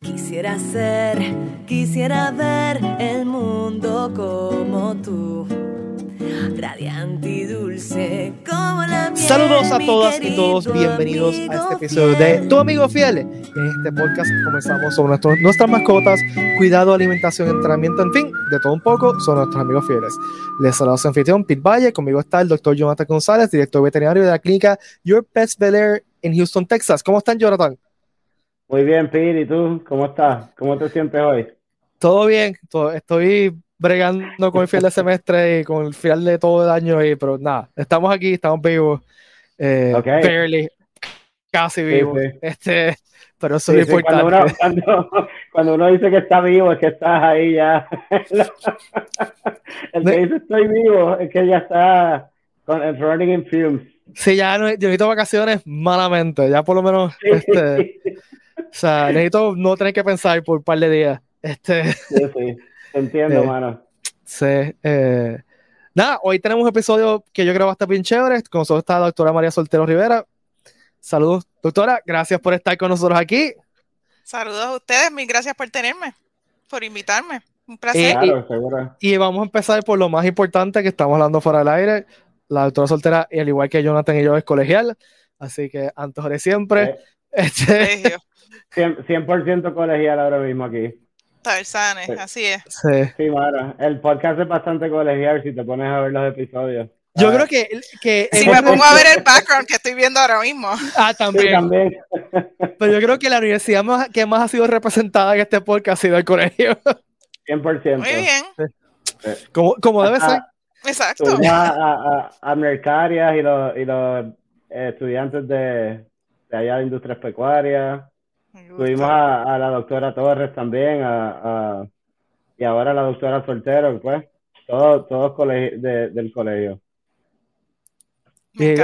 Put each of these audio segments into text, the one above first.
Quisiera ser, quisiera ver el mundo como tú. Radiante y dulce como la miel. Saludos a todas y todos, bienvenidos a este episodio fiel. de Tu Amigo Fiel. En este podcast comenzamos sobre nuestras mascotas, cuidado, alimentación, entrenamiento, en fin, de todo un poco, son nuestros amigos fieles. Les saluda su anfitrión Pete Valle, conmigo está el doctor Jonathan González, director veterinario de la clínica Your Pets Bel Air en Houston, Texas. ¿Cómo están, Jonathan? Muy bien, Pete, ¿y tú? ¿Cómo estás? ¿Cómo te sientes hoy? Todo bien, todo- estoy bregando con el final de semestre y con el final de todo el año, y, pero nada, estamos aquí, estamos vivos, eh, Ok. barely, casi vivos, sí. Este, pero eso Sí, es sí, cuando, uno, importante. cuando, cuando uno dice que está vivo, es que estás ahí ya. El que dice estoy vivo es que ya está con el running in fumes. Sí, ya no, yo necesito vacaciones malamente, ya por lo menos, este, sea, necesito no tener que pensar por un par de días. Este, sí, sí. Entiendo, Eh, mano. sí, eh, nada, hoy tenemos un episodio que yo creo va a estar bien chévere. Con nosotros está la doctora María Soltero Rivera. Saludos, doctora, gracias por estar con nosotros aquí. Saludos a ustedes, mil gracias por tenerme, por invitarme. Un Eh, placer. Claro, seguro. Y vamos a empezar por lo más importante que estamos hablando fuera del aire. La doctora Soltera, y al igual que Jonathan y yo, es colegial. Así que antes de siempre. Eh, Este, Colegio, 100%, 100% colegial ahora mismo aquí. Tarzanes, Sí. así es. sí. Sí. El podcast es bastante colegial si te pones a ver los episodios. Yo Ah, creo que, que Si me pongo a ver el background que estoy viendo ahora mismo. Ah, Sí, también. también. Pero yo creo que la universidad más, que más ha sido representada en este podcast ha sido el colegio. 100%. Muy bien, como, como debe ser. Ajá. exacto. A, a, a Mercarias y los, y los eh, estudiantes de, de allá de Industrias Pecuarias. Tuvimos a, a la doctora Torres también, a, a- y ahora la doctora Soltero, pues, todos, colegi- de- del colegio. Me.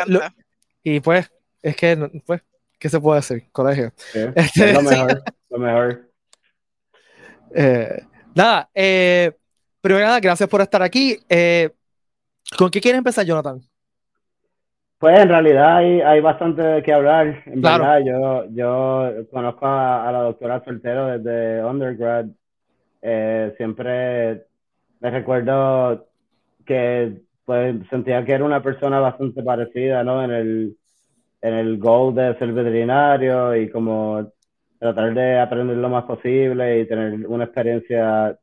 Y pues, es que, pues, ¿qué se puede decir? Colegio. ¿sí? Este, Es lo mejor, lo mejor. Eh, nada, eh, primero nada, gracias por estar aquí. Eh, ¿Con qué quieres empezar, Jonathan? Pues en realidad hay, hay bastante de qué hablar. En Claro. verdad, yo, yo conozco a, a la doctora Soltero desde undergrad. Eh, siempre me recuerdo que pues sentía que era una persona bastante parecida, ¿no? En el, en el goal de ser veterinario y como tratar de aprender lo más posible y tener una experiencia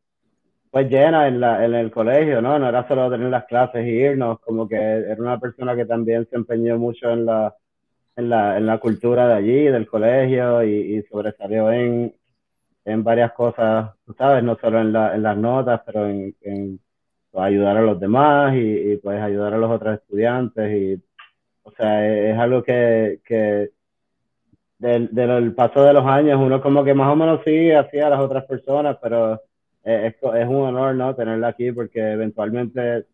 pues llena en la, en el colegio, ¿no? No era solo tener las clases y irnos, como que era una persona que también se empeñó mucho en la, en la, en la cultura de allí, del colegio, y, sobresalió en, en varias cosas, tú sabes, no solo en, la, en las notas, pero en, pues, ayudar a los demás y, pues ayudar a los otros estudiantes y o sea, es, algo que, que del, del paso de los años uno como que más o menos sí hacía a las otras personas, pero es, es un honor, ¿no? Tenerla aquí porque eventualmente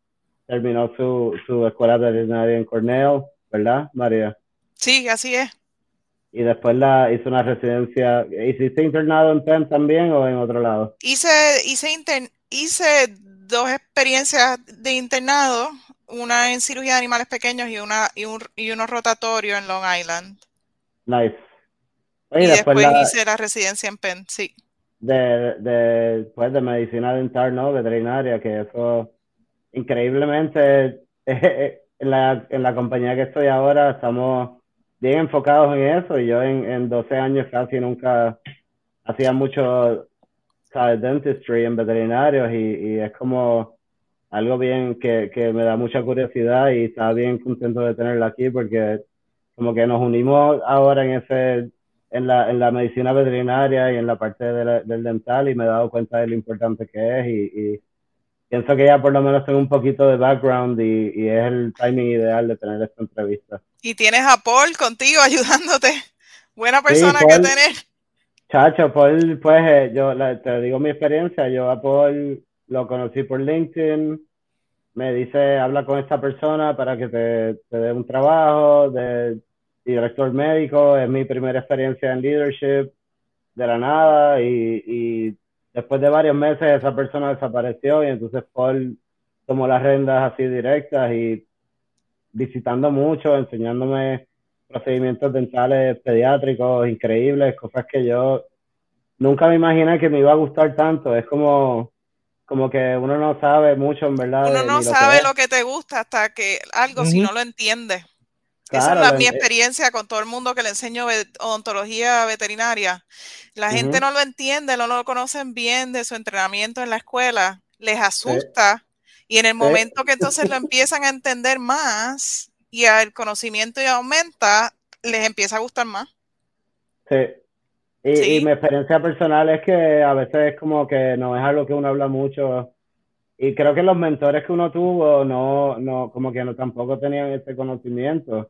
terminó su, su escuela veterinaria en Cornell, ¿verdad, María? Sí, así es. Y después la hizo una residencia. ¿Hiciste internado en Penn también o en otro lado? Hice, hice, inter- hice dos experiencias de internado, una en cirugía de animales pequeños y una y, un, y uno rotatorio en Long Island. Nice. Y después después la, hice la residencia en Penn, sí. De, pues de medicina dental, ¿no? Veterinaria, que eso increíblemente en la, en la compañía que estoy ahora estamos bien enfocados en eso y yo en, en 12 años casi nunca hacía mucho, ¿sabes? Dentistry en veterinarios y, y es como algo bien que, que me da mucha curiosidad y estaba bien contento de tenerla aquí porque como que nos unimos ahora en ese en la, en la medicina veterinaria y en la parte de la- del dental y me he dado cuenta de lo importante que es y, y pienso que ya por lo menos tengo un poquito de background y, y es el timing ideal de tener esta entrevista. Y tienes a Paul contigo ayudándote. Buena Sí, persona que Paul. tener. Chacho, Paul, pues eh, yo la- te digo mi experiencia, yo a Paul lo conocí por LinkedIn, me dice, habla con esta persona para que te, te dé un trabajo de director médico, es mi primera experiencia en leadership de la nada y, y después de varios meses esa persona desapareció y entonces Paul tomó las rendas así directas y visitando mucho, enseñándome procedimientos dentales pediátricos increíbles, cosas que yo nunca me imaginé que me iba a gustar tanto. Es como, como que uno no sabe mucho, en verdad. Uno no sabe lo que te gusta hasta que algo, si no lo entiende. Esa es mi experiencia con todo el mundo que le enseño odontología veterinaria. La gente no lo entiende, no lo conocen bien de su entrenamiento en la escuela, les asusta y en el momento que entonces lo empiezan a entender más y el conocimiento ya aumenta, les empieza a gustar más. Sí. Y, mi experiencia personal es que a veces es como que no es algo que uno habla mucho. Y creo que los mentores que uno tuvo no, no, como que no tampoco tenían ese conocimiento.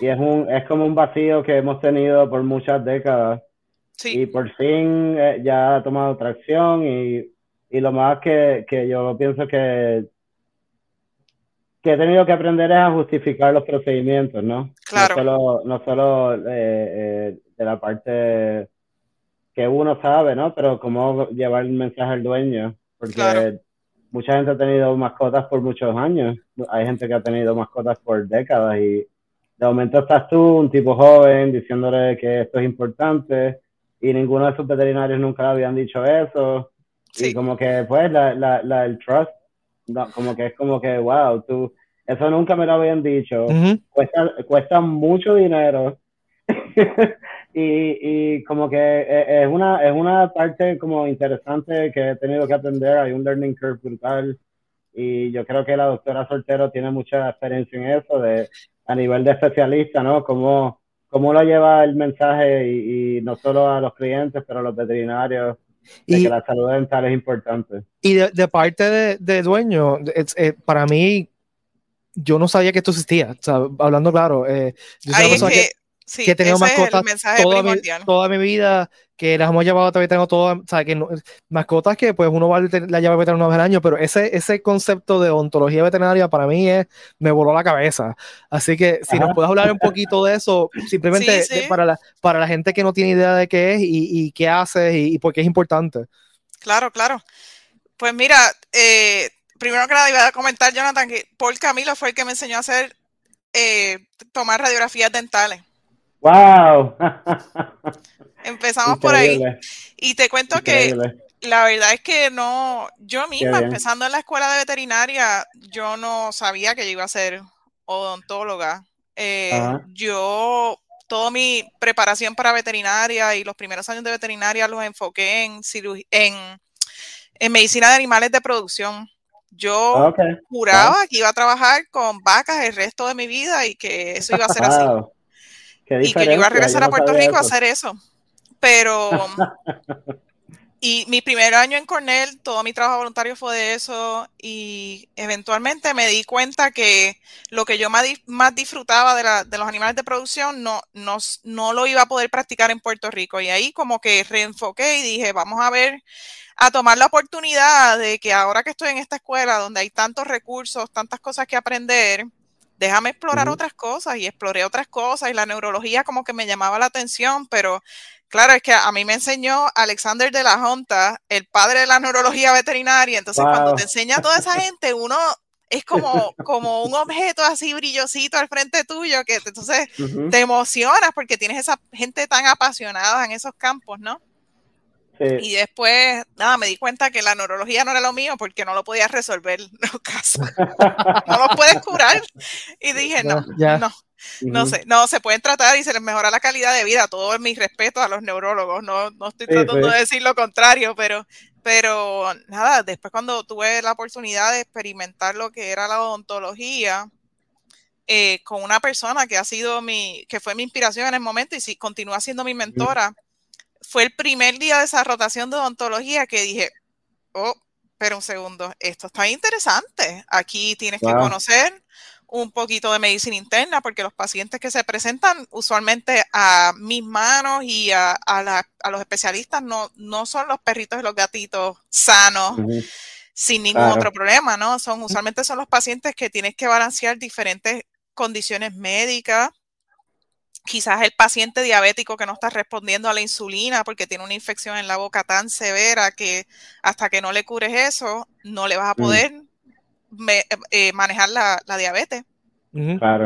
Y es un, es como un vacío que hemos tenido por muchas décadas. Y por fin eh, ya ha tomado tracción y, y lo más que, que yo pienso que que he tenido que aprender es a justificar los procedimientos, ¿no? Claro. No solo, no solo eh, eh, de la parte que uno sabe, ¿no? Pero cómo llevar el mensaje al dueño, porque mucha gente ha tenido mascotas por muchos años, hay gente que ha tenido mascotas por décadas y de momento estás tú, un tipo joven, diciéndole que esto es importante y ninguno de sus veterinarios nunca le habían dicho eso. Sí. Y como que, pues, la, la, la, el trust como que es como que, wow, tú, eso nunca me lo habían dicho, cuesta, cuesta mucho dinero. Y, y como que e, es una, es una parte como interesante que he tenido que aprender, hay un learning curve brutal y yo creo que la doctora Soltero tiene mucha experiencia en eso, de, a nivel de especialista, ¿no? Cómo, cómo lo lleva el mensaje y, y no solo a los clientes, pero a los veterinarios y, que la salud dental es importante. Y de, parte de, de dueño, eh, para mí, yo no sabía que esto existía. hablando claro, eh, yo que, que, he tenido mascotas toda mi, toda mi, vida, que las hemos llevado todavía tengo todas, o sea, que mascotas que pues uno va la lleva veterinaria una vez al año, pero ese, ese concepto de ontología veterinaria para mí es, me voló la cabeza. Así que si nos puedes hablar un poquito de eso, simplemente para, la, para la gente que no tiene idea de qué es y, qué hace y, por qué es importante. Claro, claro. Pues mira, eh, primero que nada iba a comentar, Jonathan, que Paul Camilo fue el que me enseñó a hacer, eh, tomar radiografías dentales. ¡Wow! Empezamos por ahí. Y te cuento que la verdad es que no, yo misma, empezando en la escuela de veterinaria, yo no sabía que yo iba a ser odontóloga. Eh, yo, toda mi preparación para veterinaria y los primeros años de veterinaria los enfoqué en, en, en medicina de animales de producción. Yo juraba que iba a trabajar con vacas el resto de mi vida y que eso iba a ser así. y que yo iba a regresar a Puerto Rico a hacer eso. Pero, y mi primer año en Cornell, todo mi trabajo voluntario fue de eso y eventualmente me di cuenta que lo que yo más, disfrutaba de, los animales de producción no, no, no lo iba a poder practicar en Puerto Rico. Y ahí como que reenfoqué y dije, vamos a ver a tomar la oportunidad de que ahora que estoy en esta escuela donde hay tantos recursos, tantas cosas que aprender, déjame explorar otras cosas y exploré otras cosas y la neurología como que me llamaba la atención, pero claro, es que a mí me enseñó Alexander de la Junta, el padre de la neurología veterinaria, entonces cuando te enseña a toda esa gente, uno es como, como un objeto así brillosito al frente tuyo que entonces te emocionas porque tienes esa gente tan apasionada en esos campos, ¿no? Y después, nada, me di cuenta que la neurología no era lo mío porque no lo podía resolver los casos. no los puedes curar. Y dije, no, no, no sé, no, se pueden tratar y se les mejora la calidad de vida. Todo mi respeto a los neurólogos. No, no estoy tratando de decir lo contrario, pero, pero nada, después cuando tuve la oportunidad de experimentar lo que era la odontología, eh, con una persona que ha sido mi, que fue mi inspiración en el momento y si continúa siendo mi mentora, fue el primer día de esa rotación de odontología que dije, oh, pero un segundo, esto está interesante. Aquí tienes que conocer un poquito de medicina interna porque los pacientes que se presentan usualmente a mis manos y a, los especialistas no, no son los perritos y los gatitos sanos. sin ningún otro problema, ¿no? Son usualmente son los pacientes que tienes que balancear diferentes condiciones médicas, quizás el paciente diabético que no está respondiendo a la insulina porque tiene una infección en la boca tan severa que hasta que no le cures eso, no le vas a mm. poder eh, manejar la, diabetes.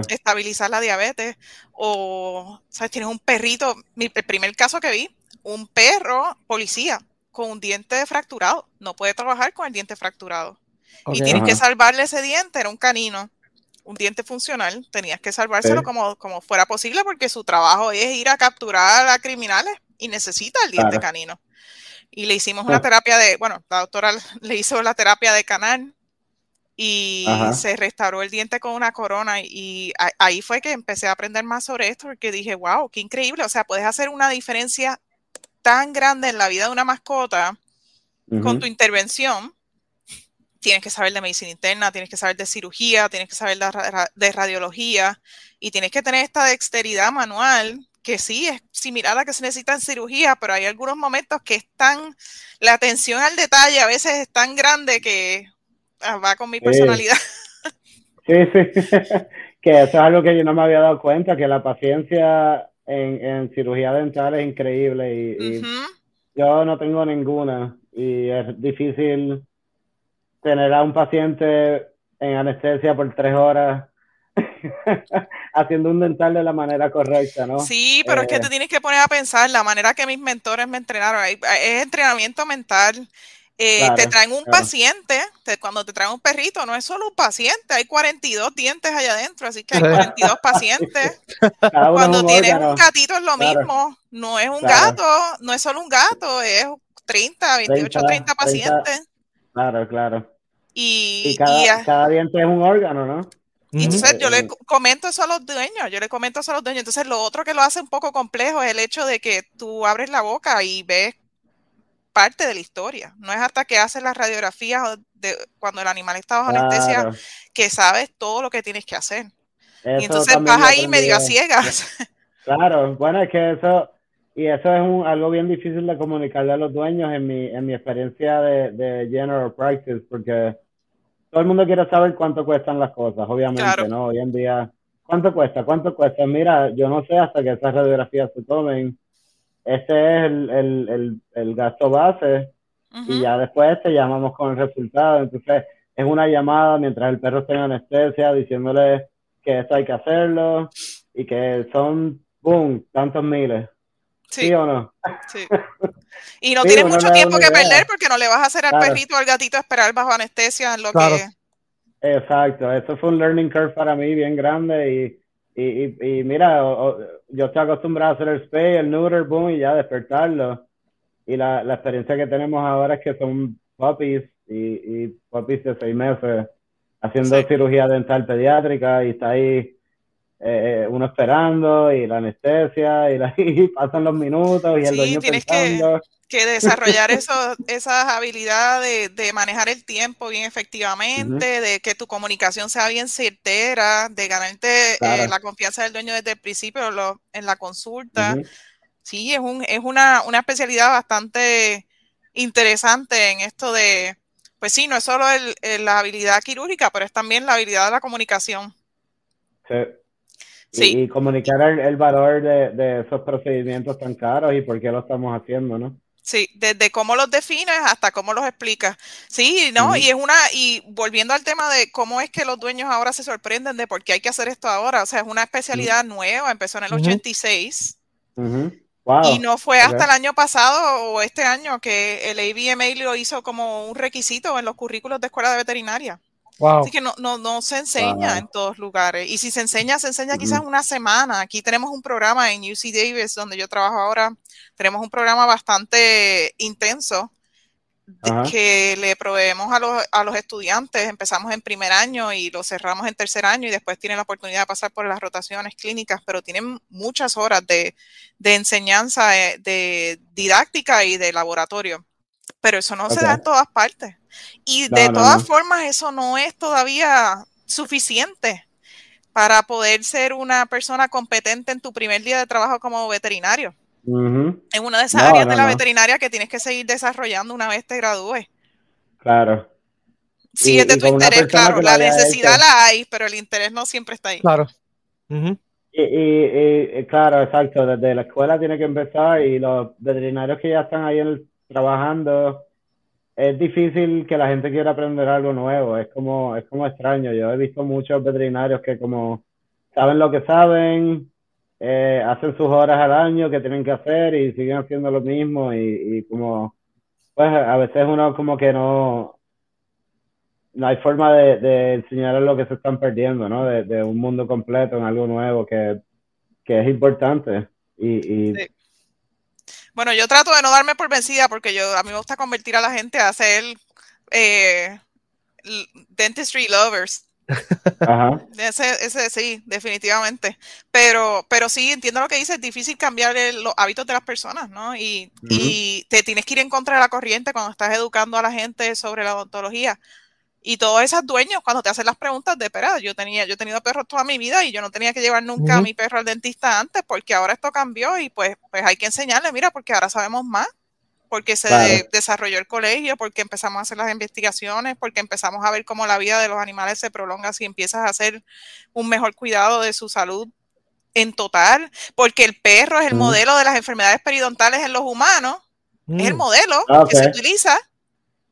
Estabilizar la diabetes. O, ¿sabes? Tienes un perrito. el primer caso que vi un perro policía con un diente fracturado. No puede trabajar con el diente fracturado. y tienes que salvarle ese diente, era un canino, un diente funcional. Tenías que salvárselo como, como fuera posible porque su trabajo es ir a capturar a criminales y necesita el diente canino. Y le hicimos una terapia de, bueno, la doctora le hizo la terapia de canal y se restauró el diente con una corona y ahí fue que empecé a aprender más sobre esto porque dije, wow, qué increíble, o sea, puedes hacer una diferencia tan grande en la vida de una mascota con tu intervención. Tienes que saber de medicina interna, tienes que saber de cirugía, tienes que saber de, radiología y tienes que tener esta dexteridad manual que sí es similar a la que se necesita en cirugía, pero hay algunos momentos que están, la atención al detalle a veces es tan grande que Ah, va con mi personalidad. Sí, sí, que eso es algo que yo no me había dado cuenta, que la paciencia en, cirugía dental es increíble y, yo no tengo ninguna y es difícil tener a un paciente en anestesia por tres horas haciendo un dental de la manera correcta, ¿no? Sí, pero es que te eh, tienes que poner a pensar la manera que mis mentores me entrenaron. Es entrenamiento mental eh, te traen un paciente, cuando te traen un perrito, no es solo un paciente, hay 42 dientes allá adentro, así que hay 42 pacientes. cuando tienes un gatito es lo mismo, no es un gato, no es solo un gato, es 30, 28, 30, pacientes. Claro, claro. Y, cada, diente es un órgano, ¿no? Y entonces yo le comento eso a los dueños, yo le comento eso a los dueños. Entonces lo otro que lo hace un poco complejo es el hecho de que tú abres la boca y ves parte de la historia. No es hasta que haces las radiografías de cuando el animal está bajo anestesia que sabes todo lo que tienes que hacer. y entonces vas ahí medio a ciegas. Claro, bueno, es que eso, y eso es un, algo bien difícil de comunicarle a los dueños en mi, en mi experiencia de, de general practice, porque todo el mundo quiere saber cuánto cuestan las cosas, obviamente, ¿no? Hoy en día, ¿cuánto cuesta? ¿Cuánto cuesta? Mira, yo no sé hasta que esas radiografías se tomen este es el, el, el, gasto base y ya después te llamamos con el resultado. Entonces, es una llamada mientras el perro está en anestesia diciéndole que esto hay que hacerlo y que son, boom, tantos miles. Sí, o no? Sí. Y no tienes mucho tiempo que perder porque no le vas a hacer al perrito o al gatito esperar bajo anestesia en lo que... Exacto, eso fue un learning curve para mí bien grande y y, y, mira, yo estoy acostumbrado a hacer el spay, el neuter, boom, y ya despertarlo. Y la, la experiencia que tenemos ahora es que son puppies y, y puppies de seis meses haciendo cirugía dental pediátrica y está ahí eh, uno esperando y la anestesia y, la, pasan los minutos y el dueño pensando que desarrollar eso, esas habilidades de, manejar el tiempo bien efectivamente, de que tu comunicación sea bien certera, de ganarte eh, la confianza del dueño desde el principio en la consulta. Sí, es, un, es una, una, especialidad bastante interesante en esto de, pues sí, no es solo el, la habilidad quirúrgica, pero es también la habilidad de la comunicación. Sí. Y, comunicar el, valor de, de, esos procedimientos tan caros y por qué lo estamos haciendo, ¿no? Sí, desde cómo los defines hasta cómo los explicas. Sí, ¿no? Y es una, y volviendo al tema de cómo es que los dueños ahora se sorprenden de por qué hay que hacer esto ahora. O sea, es una especialidad nueva, empezó en el 86. Y no fue hasta el año pasado o este año que el ABMA lo hizo como un requisito en los currículos de escuela de veterinaria. Así que no, no, no se enseña en todos lugares. Y si se enseña, se enseña quizás una semana. Aquí tenemos un programa en UC Davis, donde yo trabajo ahora. Tenemos un programa bastante intenso que le proveemos a los, a los estudiantes. Empezamos en primer año y lo cerramos en tercer año y después tienen la oportunidad de pasar por las rotaciones clínicas, pero tienen muchas horas de, de enseñanza, de, eh, de didáctica y de laboratorio pero eso no se da en todas partes. Y de todas formas, eso no es todavía suficiente para poder ser una persona competente en tu primer día de trabajo como veterinario. En una de esas áreas de la veterinaria que tienes que seguir desarrollando una vez te gradúes. Claro. Sí, es de tu interés, claro. La necesidad la hay, pero el interés no siempre está ahí. Claro. y, y, claro, exacto. Desde la escuela tiene que empezar y los veterinarios que ya están ahí en el trabajando, es difícil que la gente quiera aprender algo nuevo, es como, es como extraño. Yo he visto muchos veterinarios que como saben lo que saben eh, hacen sus horas al año que tienen que hacer y siguen haciendo lo mismo y, como, pues a veces uno como que no, no hay forma de, de enseñarles lo que se están perdiendo, ¿no? De, un mundo completo en algo nuevo que, es importante. Y, Bueno, yo trato de no darme por vencida porque yo a mí me gusta convertir a la gente a hacer eh, dentistry lovers. Ese, ese, sí, definitivamente. Pero, pero sí, entiendo lo que dice, es difícil cambiar los hábitos de las personas, ¿no? Y, y, te tienes que ir en contra de la corriente cuando estás educando a la gente sobre la odontología. Y todos esos dueños, cuando te hacen las preguntas de, espera, yo tenía, yo he tenido perros toda mi vida y yo no tenía que llevar nunca a mi perro al dentista antes porque ahora esto cambió y pues, pues hay que enseñarle, mira, porque ahora sabemos más porque se desarrolló el colegio, porque empezamos a hacer las investigaciones, porque empezamos a ver cómo la vida de los animales se prolonga si empiezas a hacer un mejor cuidado de su salud en total, porque el perro es el modelo de las enfermedades periodontales en los humanos, es el mm. modelo ah, que se utiliza.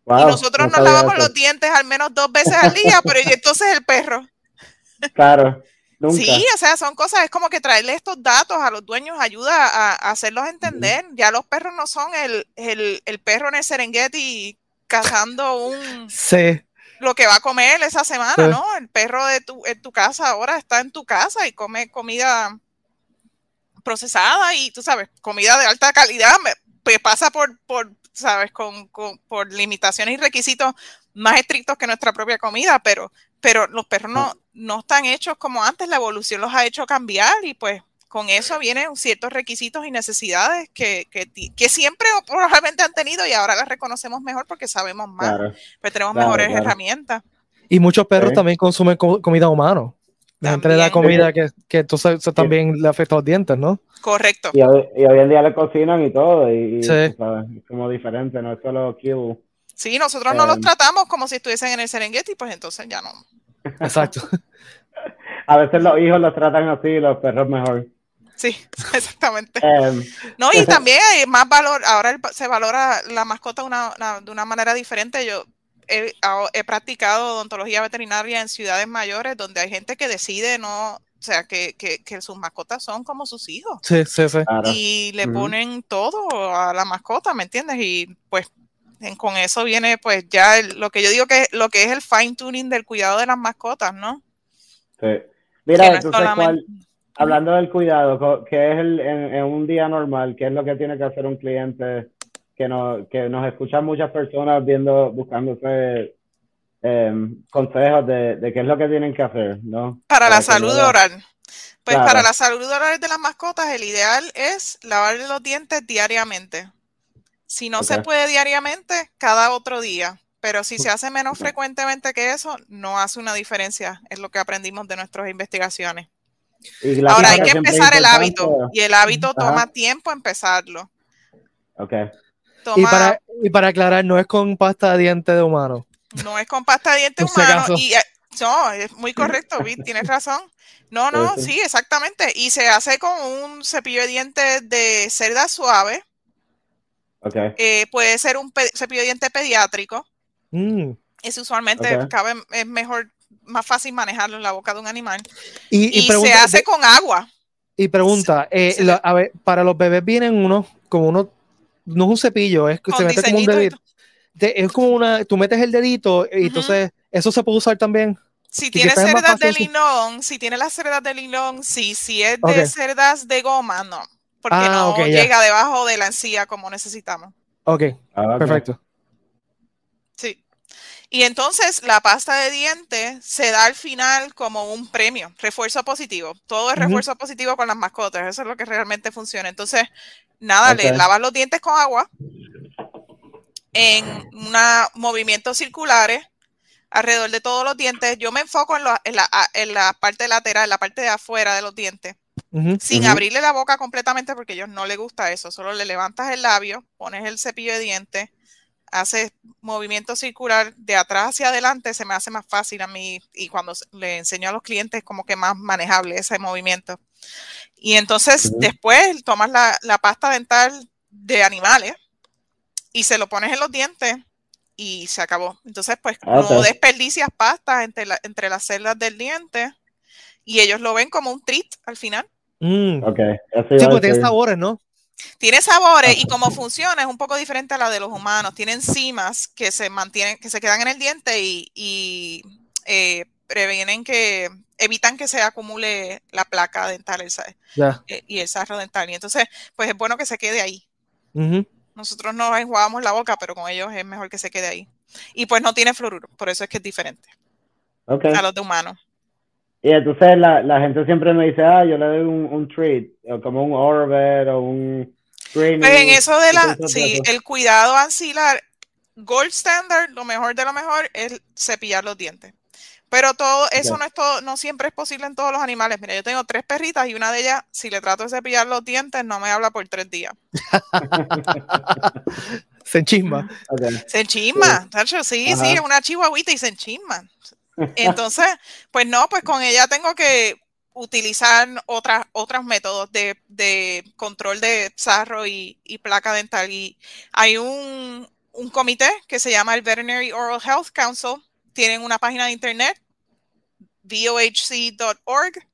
Y nosotros nos lavamos los dientes al menos dos veces al día, pero entonces el perro. Claro. Sí, o sea, son cosas, es como que traerle estos datos a los dueños ayuda a, hacerlos entender. Ya los perros no son el, perro en el Serengeti cazando un... Sí. Lo que va a comer esa semana, ¿no? El perro de tu, en tu casa ahora está en tu casa y come comida procesada y, tú sabes, comida de alta calidad, pues pasa por, por sabes, con, con, por limitaciones y requisitos más estrictos que nuestra propia comida, pero, pero los perros no, no están hechos como antes, la evolución los ha hecho cambiar y pues con eso vienen ciertos requisitos y necesidades que, que, que siempre probablemente han tenido y ahora las reconocemos mejor porque sabemos más, pero pues tenemos mejores herramientas. Y muchos perros también consumen comida humana. La gente le da comida que, que entonces eso también le afecta a los dientes, ¿no? Correcto. Y hoy, en día le cocinan y todo, y, es como diferente, no es solo kill. Sí, nosotros no los em. tratamos como si estuviesen en el Serengeti, pues entonces ya no. Exacto. A veces los hijos los tratan así y los perros mejor. Sí, exactamente. Em. no, y también hay más valor, ahora se valora la mascota de una manera diferente. Yo he, he, practicado odontología veterinaria en ciudades mayores donde hay gente que decide no, o sea, que, que, que sus mascotas son como sus hijos. Sí, sí, sí. Y le ponen todo a la mascota, ¿me entiendes? Y pues con eso viene pues ya lo que yo digo que lo que es el fine tuning del cuidado de las mascotas, ¿no? Sí. Mira, hablando del cuidado, ¿qué es el, en, un día normal? ¿Qué es lo que tiene que hacer un cliente que, no, que nos escuchan muchas personas viendo, buscándose em, consejos de, qué es lo que tienen que hacer, ¿no? Para, la salud oral. Pues para la salud oral de las mascotas, el ideal es lavar los dientes diariamente. Si no se puede diariamente, cada otro día. Pero si se hace menos frecuentemente que eso, no hace una diferencia. Es lo que aprendimos de nuestras investigaciones. Ahora hay que empezar el hábito. Y el hábito toma tiempo empezarlo. Y, para, y para aclarar, no es con pasta de dientes de humano. No es con pasta de dientes humano. Y, eh, no, es muy correcto, tienes razón. No, no, sí, exactamente. Y se hace con un cepillo de dientes de cerda suave eh, puede ser un cepillo de diente pediátrico. Mm. Es usualmente cabe, es mejor, más fácil manejarlo en la boca de un animal. Y, se hace con agua. Y pregunta, eh, a ver, para los bebés vienen uno, como uno, no es un cepillo, es que se mete como un dedito. es como una, tú metes el dedito y entonces eso se puede usar también. Si tiene cerdas de linón, si tiene las cerdas de linón, sí, si es de cerdas de goma, no porque ah, no llega debajo de la encía como necesitamos. Ok, ah, perfecto. Y entonces la pasta de dientes se da al final como un premio, refuerzo positivo. Todo es refuerzo positivo con las mascotas, eso es lo que realmente funciona. Entonces, nada, le lavas los dientes con agua en una, movimientos circulares alrededor de todos los dientes. Yo me enfoco en, en, la, en la parte lateral, en la parte de afuera de los dientes sin abrirle la boca completamente porque a ellos no les gusta eso. Solo le levantas el labio, pones el cepillo de dientes, haces movimiento circular de atrás hacia adelante, se me hace más fácil a mí y cuando le enseño a los clientes como que más manejable ese movimiento. Y entonces después tomas la, pasta dental de animales y se lo pones en los dientes y se acabó. Entonces, pues no desperdicias pasta entre, entre las celdas del diente y ellos lo ven como un treat al final Mm. Ok. Sí, pues tiene sabores, ¿no? Tiene sabores y como funciona es un poco diferente a la de los humanos. Tiene enzimas que se mantienen, que se quedan en el diente y, eh, previenen que, evitan que se acumule la placa dental eh, y el sarro dental. Y entonces, pues es bueno que se quede ahí. Nosotros no enjuagamos la boca, pero con ellos es mejor que se quede ahí. Y pues no tiene fluoruro, por eso es que es diferente a los de humanos. Y entonces la, la, gente siempre me dice, ah, yo le doy un, un treat, o como un Orbit o un Pues en eso de la, sí, el cuidado ancilar, gold standard, lo mejor de lo mejor es cepillar los dientes. Pero todo eso no es todo, no siempre es posible en todos los animales. Mira, yo tengo tres perritas y una de ellas, si le trato de cepillar los dientes, no me habla por tres días. se enchisma. Se enchisma, sí, sí, es una chihuahuita y se enchisma. Entonces, pues no, pues con ella tengo que utilizar otras, otros métodos de, control de sarro y, placa dental. Y hay un, comité que se llama el Veterinary Oral Health Council. Tienen una página de internet, vohc.org.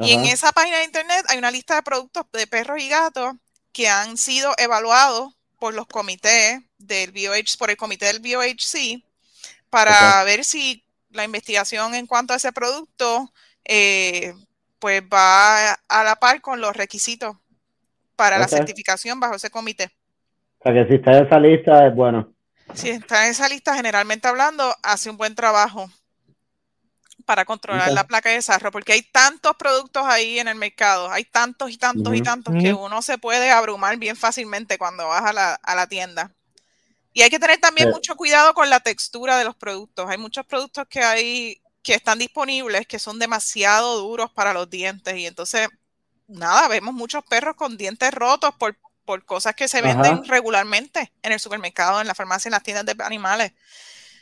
Y en esa página de internet hay una lista de productos de perros y gatos que han sido evaluados por los comités del VOH, por el comité del VOHC, para ver si la investigación en cuanto a ese producto eh, pues va a la par con los requisitos para la certificación bajo ese comité. O sea que si está en esa lista es bueno. Si está en esa lista, generalmente hablando, hace un buen trabajo para controlar la placa de sarro, porque hay tantos productos ahí en el mercado, hay tantos y tantos y tantos que uno se puede abrumar bien fácilmente cuando vas a la, a la tienda. Y hay que tener también mucho cuidado con la textura de los productos. Hay muchos productos que hay que están disponibles que son demasiado duros para los dientes y entonces nada, vemos muchos perros con dientes rotos por, por cosas que se venden regularmente en el supermercado, en la farmacia, en las tiendas de animales.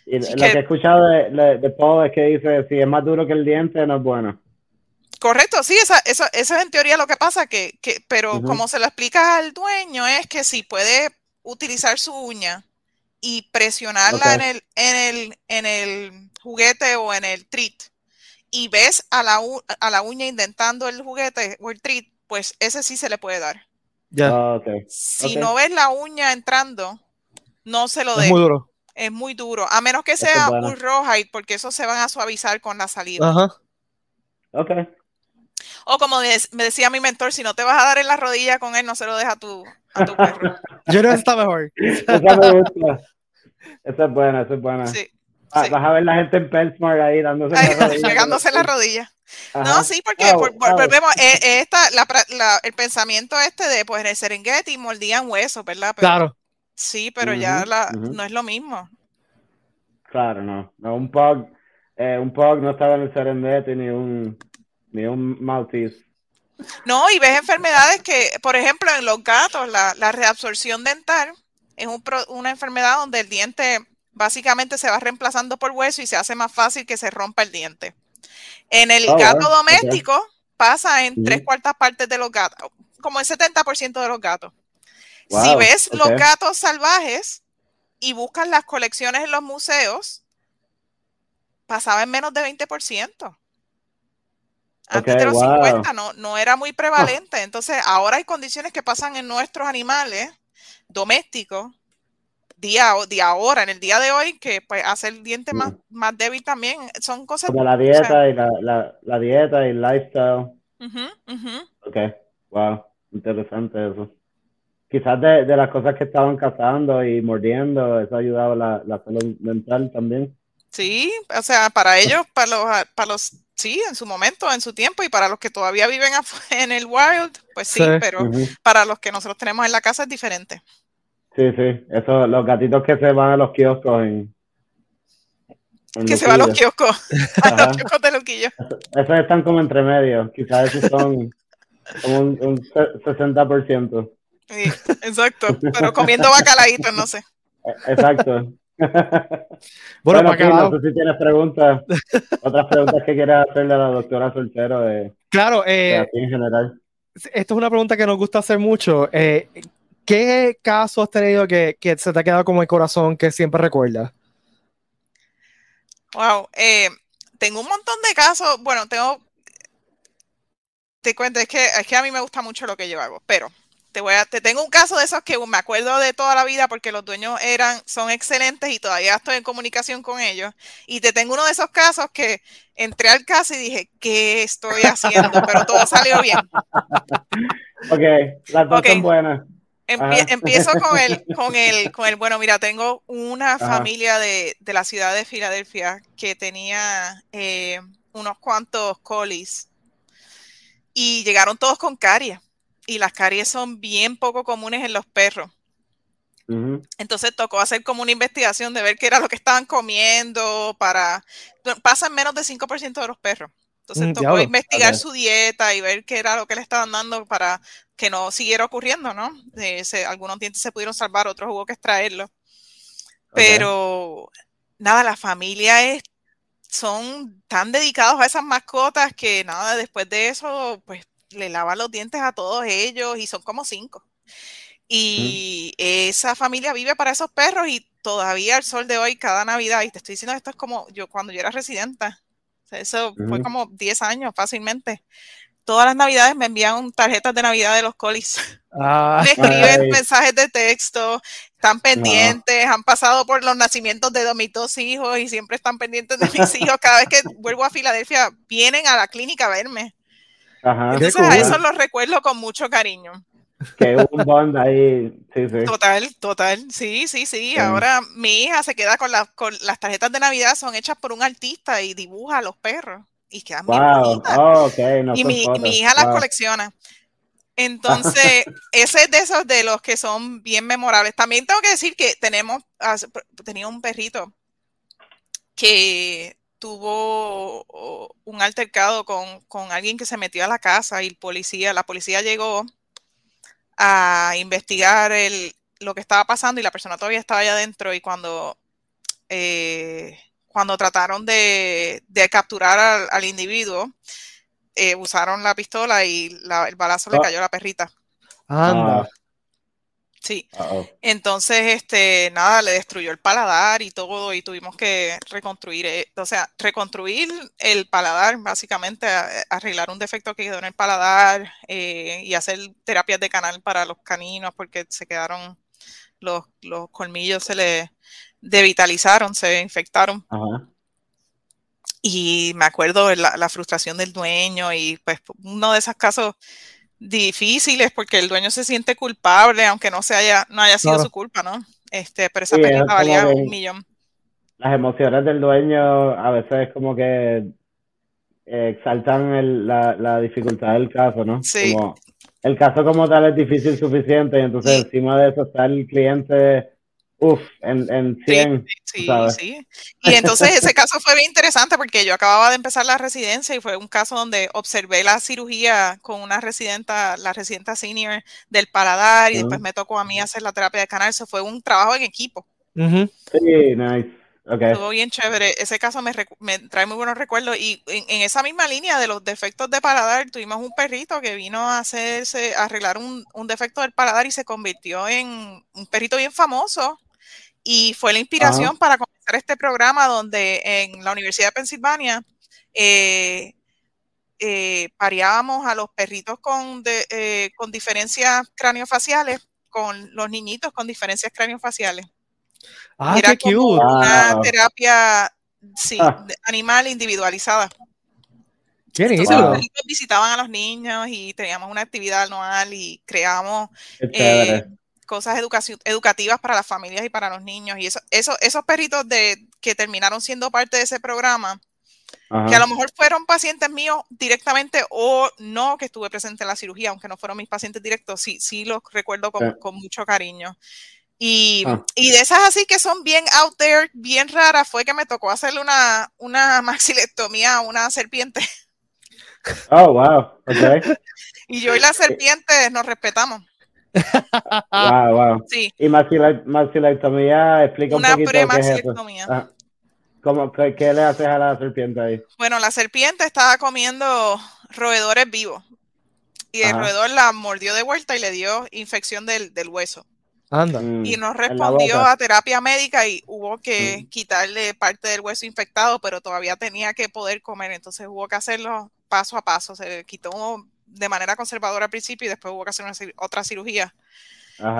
Y lo que, he escuchado de, de, Paul es que dice, si es más duro que el diente, no es bueno. Correcto, sí, esa, eso, eso es en teoría lo que pasa, que, que pero como se lo explica al dueño, es que si puede utilizar su uña y presionarla en, el, en, el, en el juguete o en el treat y ves a la, a la uña intentando el juguete o el treat, pues ese sí se le puede dar. Ya. Ah, si no ves la uña entrando, no se lo Es muy duro. Es muy duro. A menos que sea muy roja, y porque eso se van a suavizar con la salida. Ajá. Ok. O como me decía mi mentor, si no te vas a dar en la rodilla con él, no se lo deja a tu, a tu perro. Yo no está mejor. Esa me gusta. Esa es buena, esa es buena. Sí. Ah, vas a ver la gente en Petsmart ahí dándose la rodilla. la rodilla. No, sí, porque volvemos, eh, eh, esta, la, el pensamiento este de, pues, en el Serengeti mordían huesos, ¿verdad? claro. Sí, pero ya la, no es lo mismo. Claro, no. no un pug, eh, un pug no estaba en el Serengeti ni un, ni un Maltese. No, y ves enfermedades que, por ejemplo, en los gatos, la, la reabsorción dental es un una enfermedad donde el diente básicamente se va reemplazando por hueso y se hace más fácil que se rompa el diente. En el oh, gato doméstico pasa en tres cuartas partes de los gatos, como el 70% de los gatos. si ves los gatos salvajes y buscas las colecciones en los museos, pasaba en menos de 20%. Antes de los 50 no, no era muy prevalente. Entonces, ahora hay condiciones que pasan en nuestros animales domésticos día, día ahora, en el día de hoy, que pues hace el diente más, más débil también. Son cosas. Como la dieta y la, la, la, dieta y el lifestyle. Ok, wow, interesante eso. Quizás de, de, las cosas que estaban cazando y mordiendo, eso ha ayudado la, la salud mental también. Sí, o sea, para ellos, para los, para los, sí, en su momento, en su tiempo, y para los que todavía viven en el wild, pues sí, pero para los que nosotros tenemos en la casa es diferente. Sí, sí, eso, los gatitos que se van a los kioscos en... que se van a los kioscos, a los kioscos de Luquillo. Esos están como entre medio, quizás esos son como un, un 60%. Sí, exacto, pero comiendo bacalaitos, no sé. E, exacto. bueno, bueno no sé si tienes preguntas, otras preguntas que quieras hacerle a la doctora Soltero de, claro, eh, en general. Esto es una pregunta que nos gusta hacer mucho. Eh, ¿Qué caso has tenido que, se te ha quedado como el corazón que siempre recuerdas? Wow, eh, tengo un montón de casos. Bueno, tengo te cuento, es que, es que a mí me gusta mucho lo que yo hago, pero te voy a, te tengo un caso de esos que me acuerdo de toda la vida porque los dueños eran, son excelentes y todavía estoy en comunicación con ellos. Y te tengo uno de esos casos que entré al caso y dije, ¿qué estoy haciendo? Pero todo salió bien. Ok, las dos son buenas. Empiezo con el, con el, con el, bueno, mira, tengo una familia de, de, la ciudad de Filadelfia que tenía eh, unos cuantos colis y llegaron todos con caries. Y las caries son bien poco comunes en los perros. Entonces tocó hacer como una investigación de ver qué era lo que estaban comiendo para... Pasan menos de 5% de los perros. Entonces mm, tocó investigar su dieta y ver qué era lo que le estaban dando para que no siguiera ocurriendo, ¿no? algunos dientes se pudieron salvar, otros hubo que extraerlos. Pero nada, la familia es son tan dedicados a esas mascotas que nada, después de eso, pues le lavan los dientes a todos ellos y son como cinco. Y esa familia vive para esos perros y todavía al sol de hoy, cada Navidad, y te estoy diciendo esto es como yo cuando yo era residenta, eso fue como 10 años fácilmente. Todas las navidades me envían tarjetas de Navidad de los colis. Ah, me escriben mensajes de texto, están pendientes, han pasado por los nacimientos de mis dos hijos y siempre están pendientes de mis hijos. Cada vez que vuelvo a Filadelfia, vienen a la clínica a verme. Entonces a eso los recuerdo con mucho cariño. Que un bond ahí, sí, sí. Total, total, sí, sí, sí. Ahora mi hija se queda con, con las tarjetas de Navidad, son hechas por un artista y dibuja a los perros y quedan wow. Oh, okay. y mi, hija las colecciona. Entonces, ese es de esos de los que son bien memorables. También tengo que decir que tenemos, tenía un perrito que tuvo un altercado con, con, alguien que se metió a la casa y el policía, la policía llegó a investigar el, lo que estaba pasando y la persona todavía estaba allá adentro y cuando, eh, cuando trataron de, capturar al, individuo, eh, usaron la pistola y el balazo le ah. cayó a la perrita. Anda. Ah. Sí. Entonces, este, nada, le destruyó el paladar y todo, y tuvimos que reconstruir, eh, o sea, reconstruir el paladar, básicamente, arreglar un defecto que quedó en el paladar eh, y hacer terapias de canal para los caninos, porque se quedaron, los, los colmillos se le devitalizaron, se infectaron. Y me acuerdo la, la frustración del dueño y pues uno de esos casos difíciles porque el dueño se siente culpable, aunque no se haya, no haya sido su culpa, ¿no? Este, pero esa perrita valía un millón. Las emociones del dueño a veces como que exaltan la, la, dificultad del caso, ¿no? Sí. Como, el caso como tal es difícil suficiente y entonces encima de eso está el cliente Uf, en, en 100. Sí, sí, Y entonces ese caso fue bien interesante porque yo acababa de empezar la residencia y fue un caso donde observé la cirugía con una residenta, la residenta senior del paladar y después me tocó a mí hacer la terapia de canal. Eso fue un trabajo en equipo. Sí, nice. Okay. Estuvo bien chévere. Ese caso me, me trae muy buenos recuerdos. Y en, en, esa misma línea de los defectos de paladar, tuvimos un perrito que vino a hacerse, a arreglar un, un defecto del paladar y se convirtió en un perrito bien famoso y fue la inspiración para comenzar este programa donde en la Universidad de Pensilvania eh, eh pareábamos a los perritos con, eh, con diferencias craniofaciales con los niñitos con diferencias craniofaciales. Ah, Era qué cute. una terapia sí, ah. animal individualizada. ¿Qué Los perritos visitaban a los niños y teníamos una actividad anual y creábamos cosas educativas para las familias y para los niños. Y eso, eso, esos perritos de, que terminaron siendo parte de ese programa, que a lo mejor fueron pacientes míos directamente o no, que estuve presente en la cirugía, aunque no fueron mis pacientes directos, sí, sí los recuerdo con, con mucho cariño. Y, ah. y, de esas así que son bien out there, bien raras, fue que me tocó hacerle una, una maxilectomía a una serpiente. Oh, wow. Okay. y yo y la serpiente nos respetamos wow, wow. Sí. Y maxilectomía, explica un Una poquito qué es eso. Ah, ¿Cómo, qué, le haces a la serpiente ahí? Bueno, la serpiente estaba comiendo roedores vivos. Y el roedor la mordió de vuelta y le dio infección del, del hueso. Anda. Mm, y nos respondió a terapia médica y hubo que mm. quitarle parte del hueso infectado, pero todavía tenía que poder comer, entonces hubo que hacerlo paso a paso. Se le quitó de manera conservadora al principio y después hubo que hacer una, otra cirugía.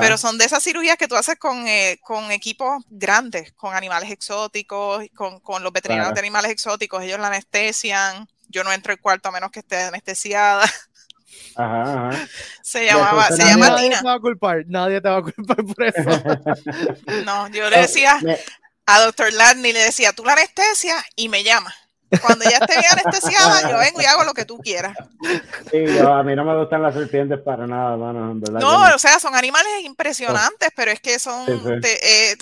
Pero son de esas cirugías que tú haces con, eh, con equipos grandes, con animales exóticos, con, con los veterinarios de animales exóticos, ellos la anestesian, yo no entro al cuarto a menos que esté anestesiada. Ajá, ajá. Se llamaba, se llama Nadie te va a culpar, nadie te va a culpar por eso. no, yo le decía a doctor Larney, le decía, tú la anestesia y me llama. Cuando ya esté bien anestesiada, yo vengo y hago lo que tú quieras. Sí, yo, a mí no me gustan las serpientes para nada, mano. no, o sea, son animales impresionantes, pero es que son, eh,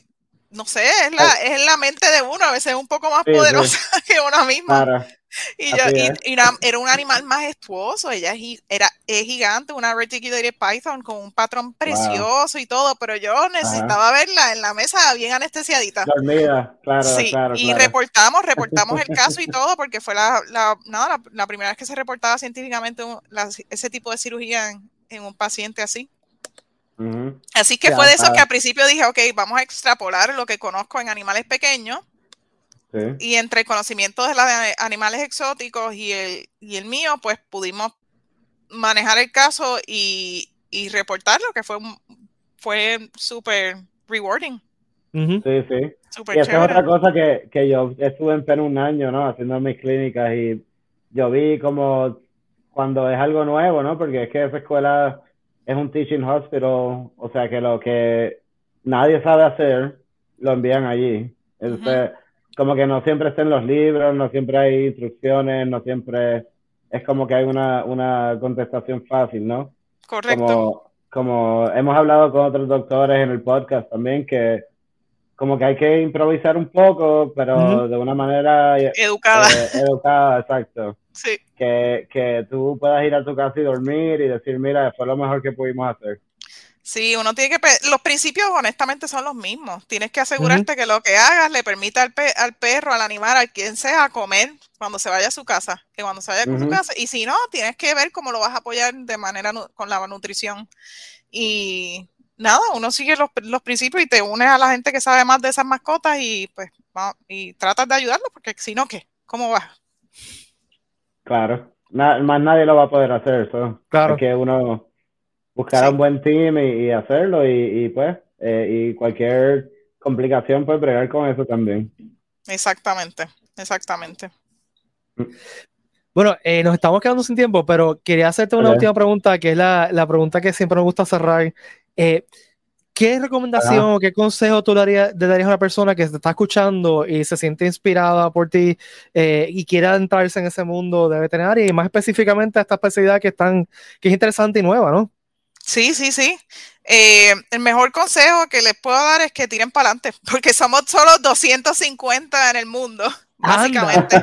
no sé, es la, es la mente de uno, a veces es un poco más poderosa que uno mismo. Claro. Y, yo, y, era un animal majestuoso, ella era, es gigante, una reticulated python con un patrón precioso y todo, pero yo necesitaba verla en la mesa bien anestesiadita. Dormida, claro, sí, y reportamos, reportamos el caso y todo, porque fue la, la, la, primera vez que se reportaba científicamente ese tipo de cirugía en, un paciente así. Así que fue de eso que al principio dije, ok, vamos a extrapolar lo que conozco en animales pequeños y entre el conocimiento de los animales exóticos y el, y el mío, pues pudimos manejar el caso y, y reportarlo, que fue, fue súper rewarding. Sí, sí. y esa es otra cosa que, que yo estuve en Perú un año, ¿no? Haciendo mis clínicas y yo vi como cuando es algo nuevo, ¿no? Porque es que esa escuela es un teaching hospital, o sea que lo que nadie sabe hacer, lo envían allí. Entonces, como que no siempre estén los libros, no siempre hay instrucciones, no siempre es como que hay una, una contestación fácil, ¿no? Correcto. Como, como hemos hablado con otros doctores en el podcast también, que como que hay que improvisar un poco, pero de una manera educada. Eh, educada, exacto. Sí. Que, que tú puedas ir a tu casa y dormir y decir, mira, fue lo mejor que pudimos hacer. Sí, uno tiene que, los principios honestamente son los mismos. Tienes que asegurarte que lo que hagas le permita al, al, perro, al animal, al quien sea, comer cuando se vaya a su casa, que cuando se vaya a su casa. Y si no, tienes que ver cómo lo vas a apoyar de manera con la nutrición. Y nada, uno sigue los, los principios y te unes a la gente que sabe más de esas mascotas y pues y tratas de ayudarlo, porque si no, ¿qué? ¿Cómo va? Claro, más nadie lo va a poder hacer eso. Claro. que uno buscar un buen team y, hacerlo y, pues, eh, y cualquier complicación, pues bregar con eso también. Exactamente, exactamente. Bueno, eh, nos estamos quedando sin tiempo, pero quería hacerte una última pregunta, que es la, la, pregunta que siempre nos gusta cerrar. Eh, ¿Qué recomendación o qué consejo tú le darías, a una persona que te está escuchando y se siente inspirada por ti y quiere adentrarse en ese mundo de veterinaria y más específicamente a esta especialidad que, están, que es interesante y nueva, ¿no? Sí, sí, sí. Eh, el mejor consejo que les puedo dar es que tiren para adelante, porque somos solo 250 en el mundo, básicamente.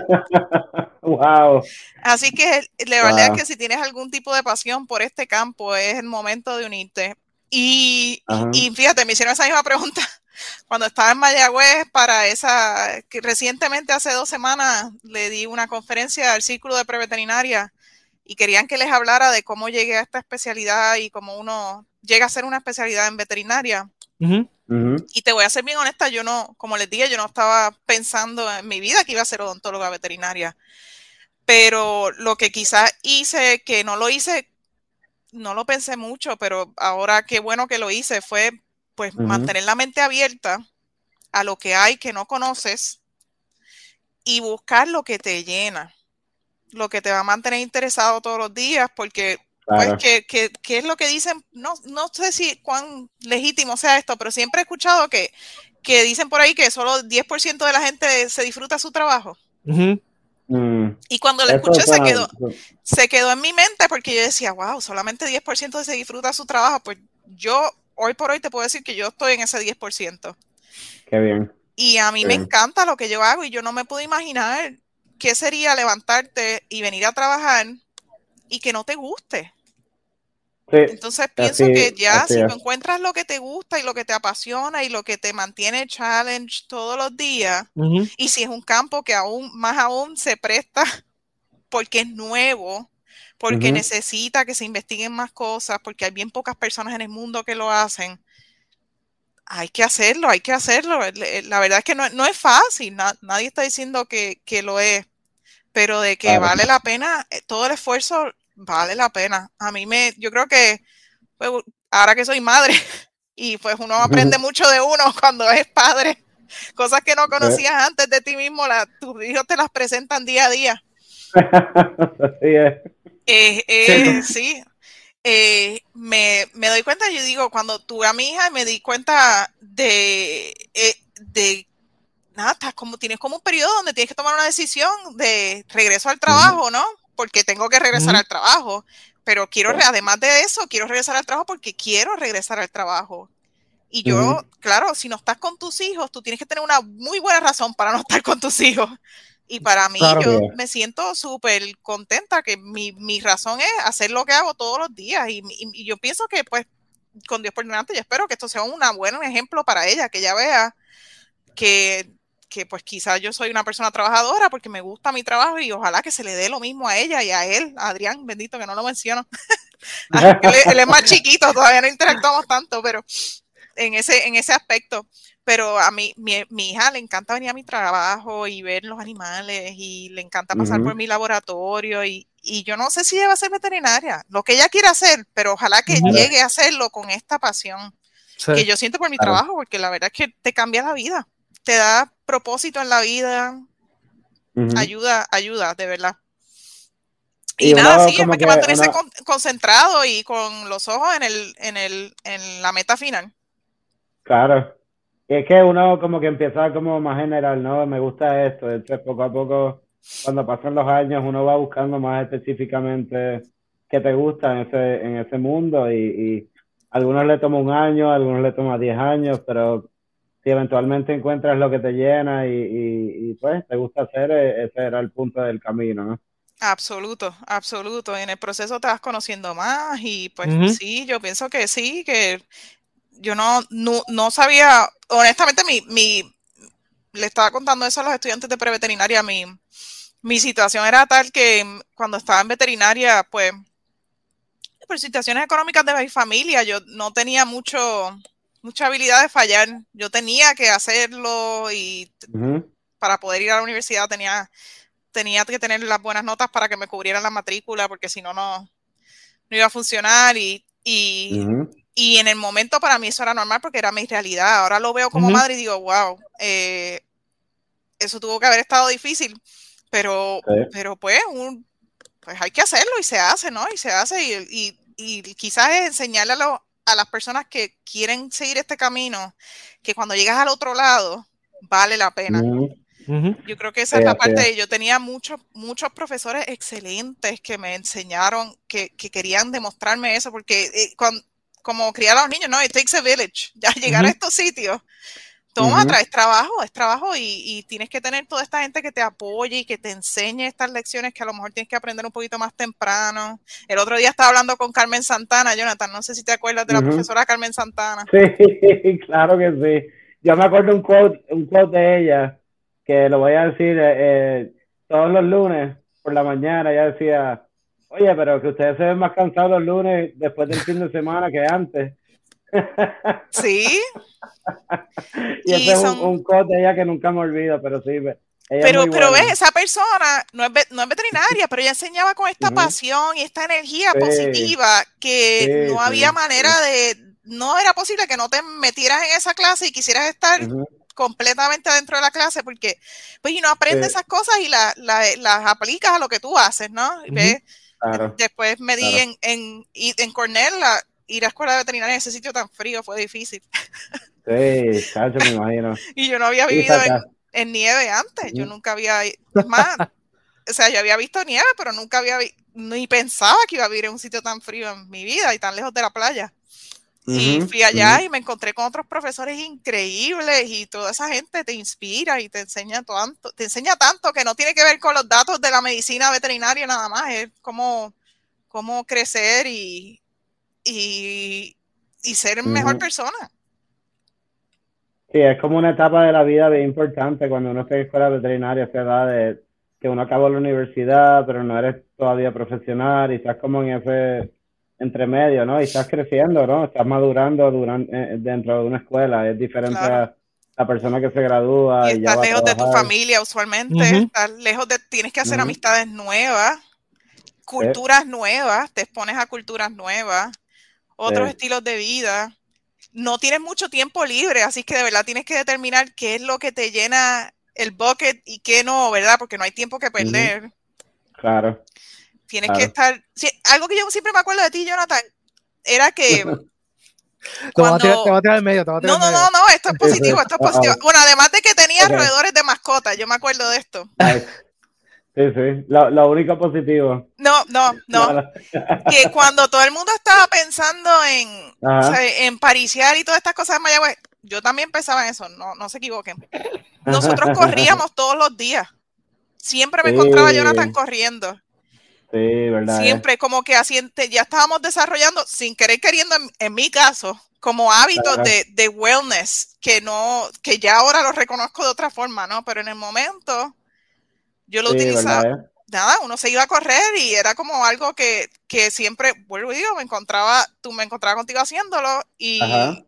wow. Así que la verdad es que si tienes algún tipo de pasión por este campo, es el momento de unirte. Y, y fíjate, me hicieron esa misma pregunta cuando estaba en Mayagüez para esa, que recientemente hace dos semanas le di una conferencia al Círculo de Preveterinaria y querían que les hablara de cómo llegué a esta especialidad y cómo uno llega a ser una especialidad en veterinaria. Y te voy a ser bien honesta, yo no, como les dije, yo no estaba pensando en mi vida que iba a ser odontóloga veterinaria. Pero lo que quizás hice, que no lo hice, no lo pensé mucho, pero ahora qué bueno que lo hice, fue pues mantener la mente abierta a lo que hay que no conoces y buscar lo que te llena lo que te va a mantener interesado todos los días, porque pues, que, que, es lo que dicen, no, no sé si cuán legítimo sea esto, pero siempre he escuchado que, que dicen por ahí que solo 10% de la gente se disfruta su trabajo. Mm. Y cuando lo escuché se quedó, se quedó en mi mente porque yo decía, wow, solamente 10% se disfruta su trabajo. Pues yo hoy por hoy te puedo decir que yo estoy en ese 10%. Qué bien. Y a mí me encanta lo que yo hago y yo no me puedo imaginar ¿qué sería levantarte y venir a trabajar y que no te guste? Entonces pienso que ya si encuentras lo que te gusta y lo que te apasiona y lo que te mantiene challenge todos los días, y si es un campo que aún más aún se presta porque es nuevo, porque necesita que se investiguen más cosas, porque hay bien pocas personas en el mundo que lo hacen, hay que hacerlo, hay que hacerlo. La verdad es que no, es fácil, nadie está diciendo que, que, lo es, pero de que vale la pena eh, todo el esfuerzo vale la pena. A mí me, yo creo que pues, ahora que soy madre y pues uno aprende mucho de uno cuando es padre, cosas que no conocías antes de ti mismo, la, tus hijos te las presentan día a día. Eh, eh, sí, eh, me, doy cuenta, yo digo, cuando tuve a mi hija, me di cuenta de, de nada, estás como, tienes como un periodo donde tienes que tomar una decisión de regreso al trabajo, ¿no? Porque tengo que regresar al trabajo, pero quiero, además de eso, quiero regresar al trabajo porque quiero regresar al trabajo. Y yo, claro, si no estás con tus hijos, tú tienes que tener una muy buena razón para no estar con tus hijos. Y para mí, yo me siento súper contenta que mi, mi, razón es hacer lo que hago todos los días. Y, y, yo pienso que, pues, con Dios por delante, yo espero que esto sea un buen ejemplo para ella, que ella vea que, que, pues, quizás yo soy una persona trabajadora porque me gusta mi trabajo y ojalá que se le dé lo mismo a ella y a él, a Adrián, bendito que no lo menciono. él, es más chiquito, todavía no interactuamos tanto, pero en ese, en ese aspecto. Pero a mí, mi, mi, hija le encanta venir a mi trabajo y ver los animales y le encanta pasar por mi laboratorio y, y, yo no sé si ella va a ser veterinaria, lo que ella quiere hacer, pero ojalá que llegue a hacerlo con esta pasión que yo siento por mi trabajo, porque la verdad es que te cambia la vida, te da propósito en la vida, ayuda, ayuda, de verdad. Y, nada, sí, hay que mantenerse concentrado y con los ojos en, el, en, el, en la meta final. Claro. es que uno como que empieza como más general, ¿no? Me gusta esto. Entonces, poco a poco, cuando pasan los años, uno va buscando más específicamente qué te gusta en ese, en ese mundo y, y algunos le toma un año, algunos le toma diez años, pero si eventualmente encuentras lo que te llena y, y, pues te gusta hacer, e, ese era el punto del camino, ¿no? Absoluto, absoluto. En el proceso te vas conociendo más y pues sí, yo pienso que sí, que yo no, no, sabía, honestamente, mi, mi, le estaba contando eso a los estudiantes de preveterinaria, mi, mi situación era tal que cuando estaba en veterinaria, pues, por situaciones económicas de mi familia, yo no tenía mucho, mucha habilidad de fallar. Yo tenía que hacerlo y para poder ir a la universidad tenía, tenía que tener las buenas notas para que me cubrieran la matrícula, porque si no, no, iba a funcionar. Y, y, y en el momento para mí eso era normal porque era mi realidad. Ahora lo veo como madre y digo, wow, eh, eso tuvo que haber estado difícil, pero, pero pues, pues hay que hacerlo y se hace, ¿no? Y se hace y, y, quizás es enseñarle a, a las personas que quieren seguir este camino que cuando llegas al otro lado vale la pena. Yo creo que esa es la parte. Yo tenía muchos, muchos profesores excelentes que me enseñaron, que, que querían demostrarme eso, porque eh, cuando, como criar a los niños, no, it takes a village. Ya llegar a estos sitios, toma, traes trabajo, es trabajo y, tienes que tener toda esta gente que te apoye y que te enseñe estas lecciones que a lo mejor tienes que aprender un poquito más temprano. El otro día estaba hablando con Carmen Santana, Jonathan, no sé si te acuerdas de la profesora Carmen Santana. Sí, claro que sí. Yo me acuerdo un quote, un quote de ella, que lo voy a decir eh, eh, todos los lunes por la mañana, ella decía, Oye, pero que ustedes se ven más cansados los lunes después del fin de semana que antes. Sí. y, ese es un, un de ella que nunca me olvido, pero sí. pero, pero ves, esa persona no es, no es veterinaria, pero ella enseñaba con esta pasión y esta energía positiva que no había manera de, no era posible que no te metieras en esa clase y quisieras estar completamente dentro de la clase porque pues y no aprendes esas cosas y las aplicas a lo que tú haces, ¿no? ¿Ves? Después me di en, en, en Cornell, ir a escuela de veterinaria en ese sitio tan frío fue difícil. Sí, cacho, me imagino. y yo no había vivido en, nieve antes, yo nunca había, más, o sea, yo había visto nieve, pero nunca había, ni pensaba que iba a vivir en un sitio tan frío en mi vida y tan lejos de la playa. y fui allá y me encontré con otros profesores increíbles y toda esa gente te inspira y te enseña tanto, te enseña tanto que no tiene que ver con los datos de la medicina veterinaria nada más, es como cómo crecer y, y, ser mejor persona. Sí, es como una etapa de la vida bien importante cuando uno está en escuela veterinaria, se da de que uno acabó la universidad, pero no eres todavía profesional y estás como en ese entremedio, ¿no? Y estás creciendo, ¿no? Estás madurando durante, eh, dentro de una escuela. Es diferente a la persona que se gradúa. Y, estás lejos de tu familia usualmente, estás lejos de, tienes que hacer amistades nuevas culturas nuevas, te expones a culturas nuevas, otros estilos de vida. No tienes mucho tiempo libre, así que de verdad tienes que determinar qué es lo que te llena el bucket y qué no, ¿verdad? Porque no hay tiempo que perder. Claro. Tienes que estar. algo que yo siempre me acuerdo de ti, Jonathan, era que. Cuando... Te, va a tirar, el medio, te a tirar no, no, no, no, esto es positivo, esto es positivo. Bueno, además de que tenía roedores de mascota, yo me acuerdo de esto. Sí, sí, lo, único positivo. No, no, no. que cuando todo el mundo estaba pensando en, en pariciar y todas estas cosas de Mayagüez, yo también pensaba en eso, no, no se equivoquen. Nosotros corríamos todos los días. Siempre me encontraba Jonathan corriendo. Sí, verdad. Siempre como que así, ya estábamos desarrollando, sin querer queriendo, en, mi caso, como hábitos de, de, wellness, que no, que ya ahora lo reconozco de otra forma, ¿no? Pero en el momento yo lo utilizaba. Nada, uno se iba a correr y era como algo que, siempre, vuelvo y digo, me encontraba, tú me encontrabas contigo haciendo y,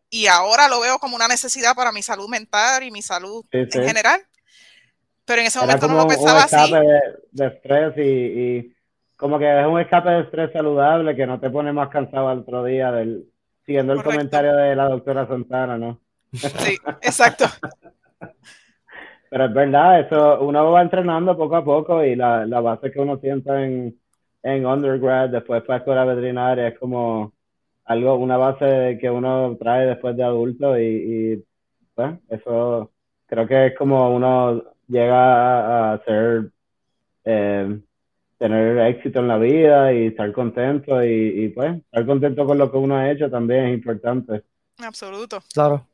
y ahora lo veo como una necesidad para mi salud mental y mi salud en general. Pero en ese momento no lo pensaba un escape así. De, estrés y, como que es un escape de estrés saludable que no te pone más cansado al otro día del siguiendo el comentario de la doctora Santana, ¿no? Sí, exacto. Pero es verdad, eso uno va entrenando poco a poco y la, la base que uno sienta en, en undergrad, después para escuela veterinaria, es como algo, una base que uno trae después de adulto y, y pues, eso creo que es como uno llega a, ser, eh, tener éxito en la vida y estar contento y, pues estar contento con lo que uno ha hecho también es importante. Absoluto. Claro.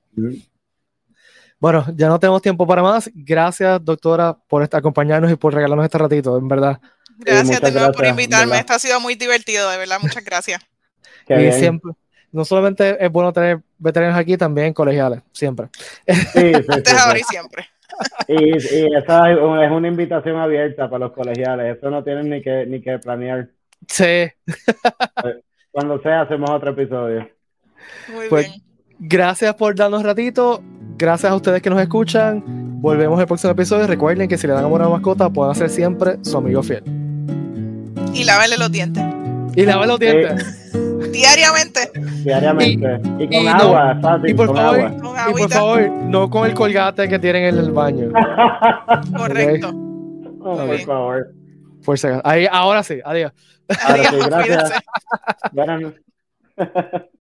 Bueno, ya no tenemos tiempo para más. Gracias, doctora, por acompañarnos y por regalarnos este ratito, en verdad. Gracias de nuevo por invitarme. Esto ha sido muy divertido, de verdad. Muchas gracias. y siempre, no solamente es bueno tener veteranos aquí, también colegiales, siempre. Sí, sí, sí, y siempre. Y, y esa es una invitación abierta para los colegiales. Eso no tienen ni que, ni que planear. Sí. Cuando sea, hacemos otro episodio. Muy pues, bien. Gracias por darnos ratito. Gracias a ustedes que nos escuchan. Volvemos el próximo episodio. Recuerden que si le dan amor a una mascota, pueden ser siempre su amigo fiel. Y lavarle los dientes. Y lavarle los dientes. Diariamente. Diariamente. Y, con agua, fácil. Y por, favor, y por favor, no con el colgate que tienen en el baño. Correcto. Oh, por favor. Ahí, ahora sí, adiós. Ahora sí, gracias.